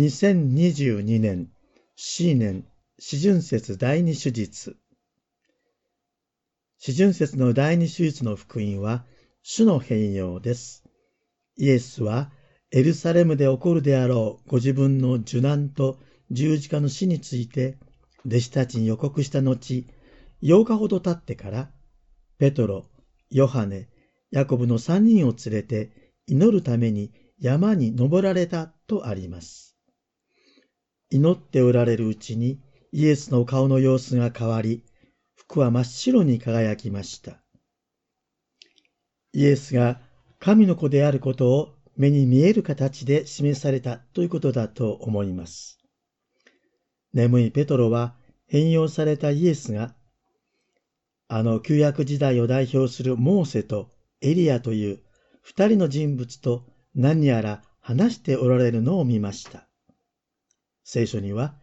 2022年 C 年四旬節第二手術四旬節の第二手術の福音は主の変容です。イエスはエルサレムで起こるであろうご自分の受難と十字架の死について弟子たちに予告した後、8日ほど経ってから、ペトロ、ヨハネ、ヤコブの3人を連れて祈るために山に登られたとあります。祈っておられるうちにイエスの顔の様子が変わり、服は真っ白に輝きました。イエスが神の子であることを目に見える形で示されたということだと思います。眠いペトロは変容されたイエスが、あの旧約時代を代表するモーセとエリアという二人の人物と何やら話しておられるのを見ました。聖書には、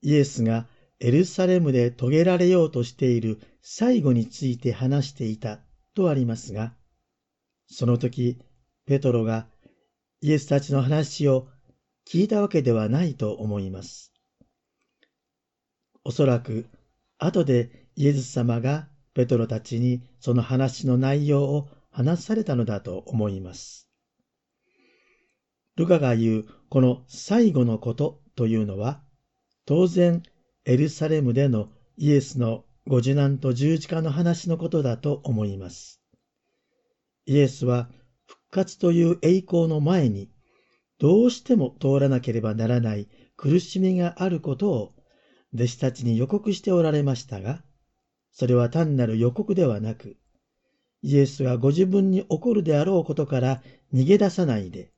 イエスがエルサレムで遂げられようとしている最後について話していたとありますが、その時、ペトロがイエスたちの話を聞いたわけではないと思います。おそらく、後でイエス様がペトロたちにその話の内容を話されたのだと思います。ルカが言うこの最後のことというのは、当然エルサレムでのイエスのご受難と十字架の話のことだと思います。イエスは復活という栄光の前に、どうしても通らなければならない苦しみがあることを弟子たちに予告しておられましたが、それは単なる予告ではなく、イエスがご自分に起こるであろうことから逃げ出さないで、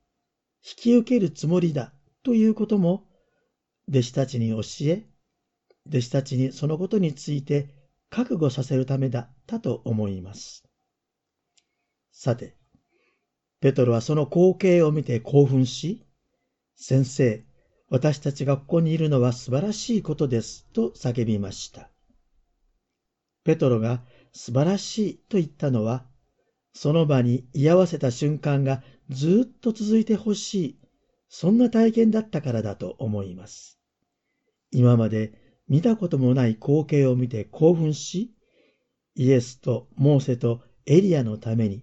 引き受けるつもりだということも、弟子たちに教え、弟子たちにそのことについて覚悟させるためだったと思います。さて、ペトロはその光景を見て興奮し、先生、私たちがここにいるのは素晴らしいことです、と叫びました。ペトロが素晴らしいと言ったのは、その場に居合わせた瞬間がずっと続いてほしい、そんな体験だったからだと思います。今まで見たこともない光景を見て興奮し、イエスとモーセとエリアのために、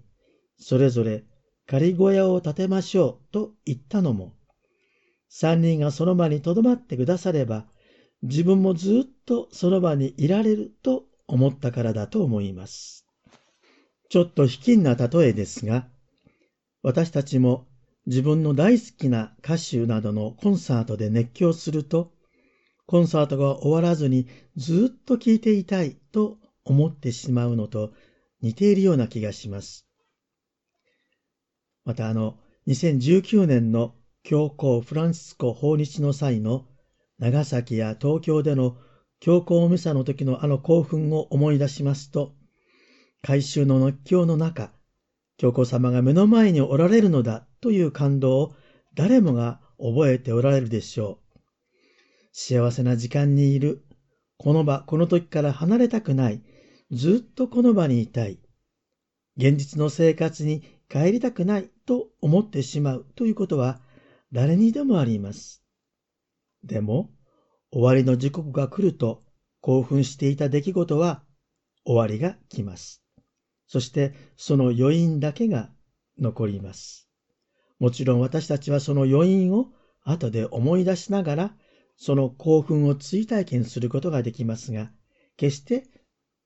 それぞれ仮小屋を建てましょうと言ったのも、三人がその場に留まってくだされば、自分もずっとその場にいられると思ったからだと思います。ちょっと卑近な例えですが、私たちも自分の大好きな歌手などのコンサートで熱狂すると、コンサートが終わらずにずっと聴いていたいと思ってしまうのと似ているような気がします。またあの、2019年の教皇フランシスコ訪日の際の長崎や東京での教皇ミサの時のあの興奮を思い出しますと、改宗の熱狂の中、教皇様が目の前におられるのだという感動を誰もが覚えておられるでしょう。幸せな時間にいる。この場、この時から離れたくない。ずっとこの場にいたい。現実の生活に帰りたくないと思ってしまうということは誰にでもあります。でも、終わりの時刻が来ると興奮していた出来事は終わりが来ます。そしてその余韻だけが残ります。もちろん私たちはその余韻を後で思い出しながらその興奮を追体験することができますが、決して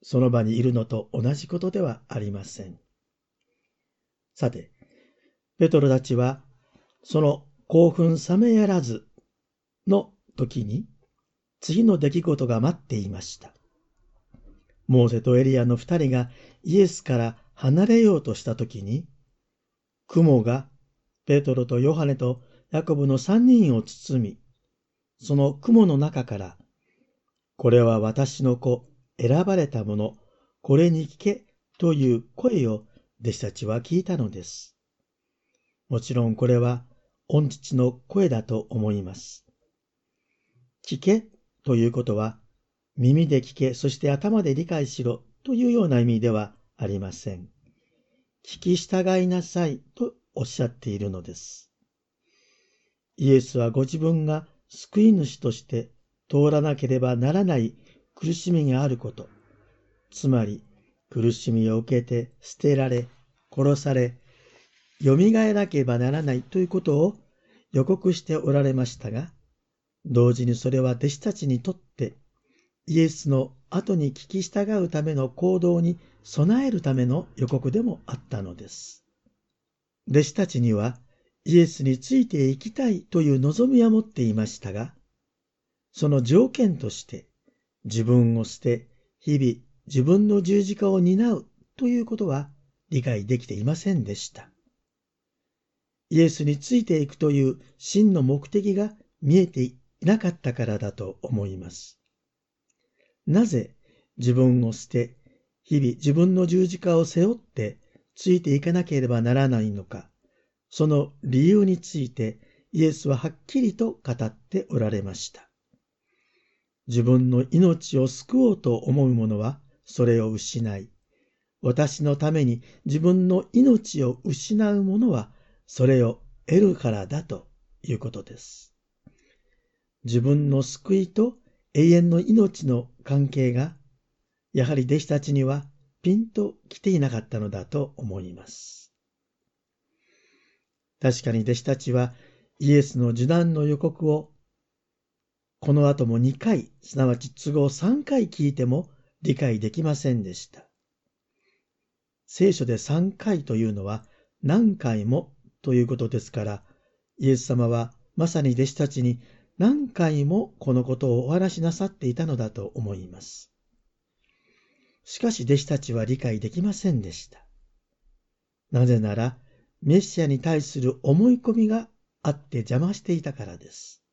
その場にいるのと同じことではありません。さて、ペトロたちはその興奮冷めやらずの時に、次の出来事が待っていました。モーセとエリアの二人がイエスから離れようとした時に、雲がペトロとヨハネとヤコブの三人を包み、その雲の中から、これは私の子、選ばれた者、これに聞けという声を弟子たちは聞いたのです。もちろんこれは御父の声だと思います。聞けということは、耳で聞け、そして頭で理解しろというような意味ではありません。聞き従いなさいとおっしゃっているのです。イエスはご自分が救い主として通らなければならない苦しみがあること、つまり苦しみを受けて捨てられ、殺され、蘇らなければならないということを予告しておられましたが、同時にそれは弟子たちにとってイエスの後に聞き従うための行動に備えるための予告でもあったのです。弟子たちにはイエスについていきたいという望みは持っていましたが、その条件として自分を捨て、日々自分の十字架を担うということは理解できていませんでした。イエスについていくという真の目的が見えていなかったからだと思います。なぜ自分を捨て、日々自分の十字架を背負ってついていかなければならないのか、その理由についてイエスははっきりと語っておられました。自分の命を救おうと思う者はそれを失い、私のために自分の命を失う者はそれを得るからだということです。自分の救いと永遠の命の関係が、やはり弟子たちにはピンと来ていなかったのだと思います。確かに弟子たちはイエスの受難の予告をこの後も2回、すなわち都合3回聞いても理解できませんでした。聖書で3回というのは何回もということですから、イエス様はまさに弟子たちに何回もこのことをお話しなさっていたのだと思います。しかし弟子たちは理解できませんでした。なぜなら、メシアに対する思い込みがあって邪魔していたからです。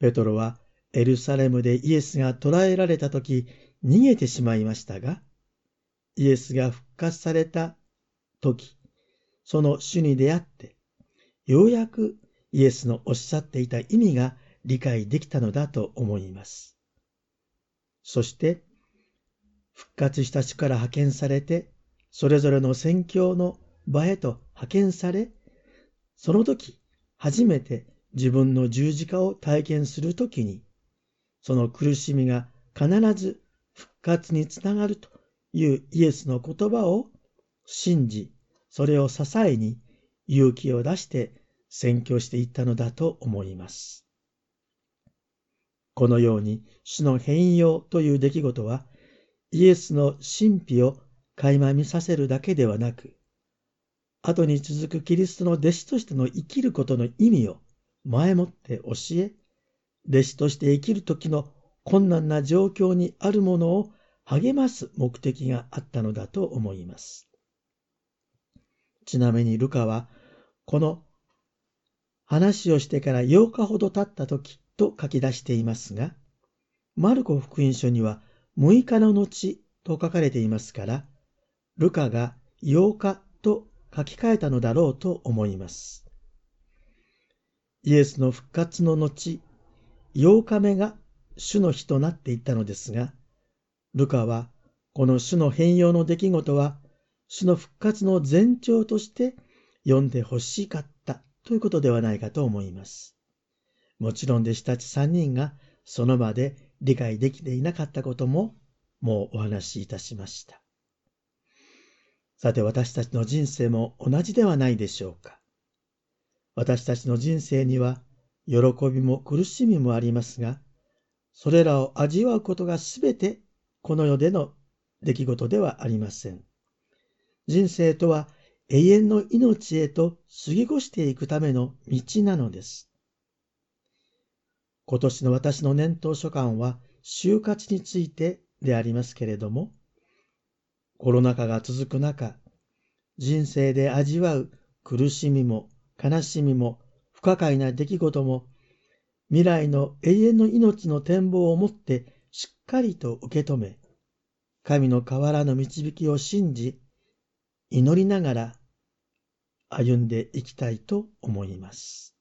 ペトロはエルサレムでイエスが捕らえられた時逃げてしまいましたが、イエスが復活された時、その主に出会って、ようやくイエスのおっしゃっていた意味が理解できたのだと思います。そして、復活した主から派遣されて、それぞれの宣教の場へと派遣され、その時、初めて自分の十字架を体験するときに、その苦しみが必ず復活につながるというイエスの言葉を信じ、それを支えに勇気を出して宣教していったのだと思います。このように主の変容という出来事はイエスの神秘を垣間見させるだけではなく、後に続くキリストの弟子としての生きることの意味を前もって教え、弟子として生きる時の困難な状況にあるものを励ます目的があったのだと思います。ちなみにルカは、この話をしてから8日ほど経った時と書き出していますが、マルコ福音書には6日の後と書かれていますから、ルカが8日と書き換えたのだろうと思います。イエスの復活の後、8日目が主の日となっていったのですが、ルカはこの主の変容の出来事は主の復活の前兆として読んでほしかったということではないかと思います。もちろん弟子たち3人がその場で理解できていなかったことももうお話しいたしました。さて私たちの人生も同じではないでしょうか。私たちの人生には喜びも苦しみもありますが、それらを味わうことがすべてこの世での出来事ではありません。人生とは永遠の命へと過ぎ越していくための道なのです。今年の私の年頭書簡は就活についてでありますけれども、コロナ禍が続く中、人生で味わう苦しみも悲しみも不可解な出来事も未来の永遠の命の展望をもってしっかりと受け止め、神の河原の導きを信じ、祈りながら歩んでいきたいと思います。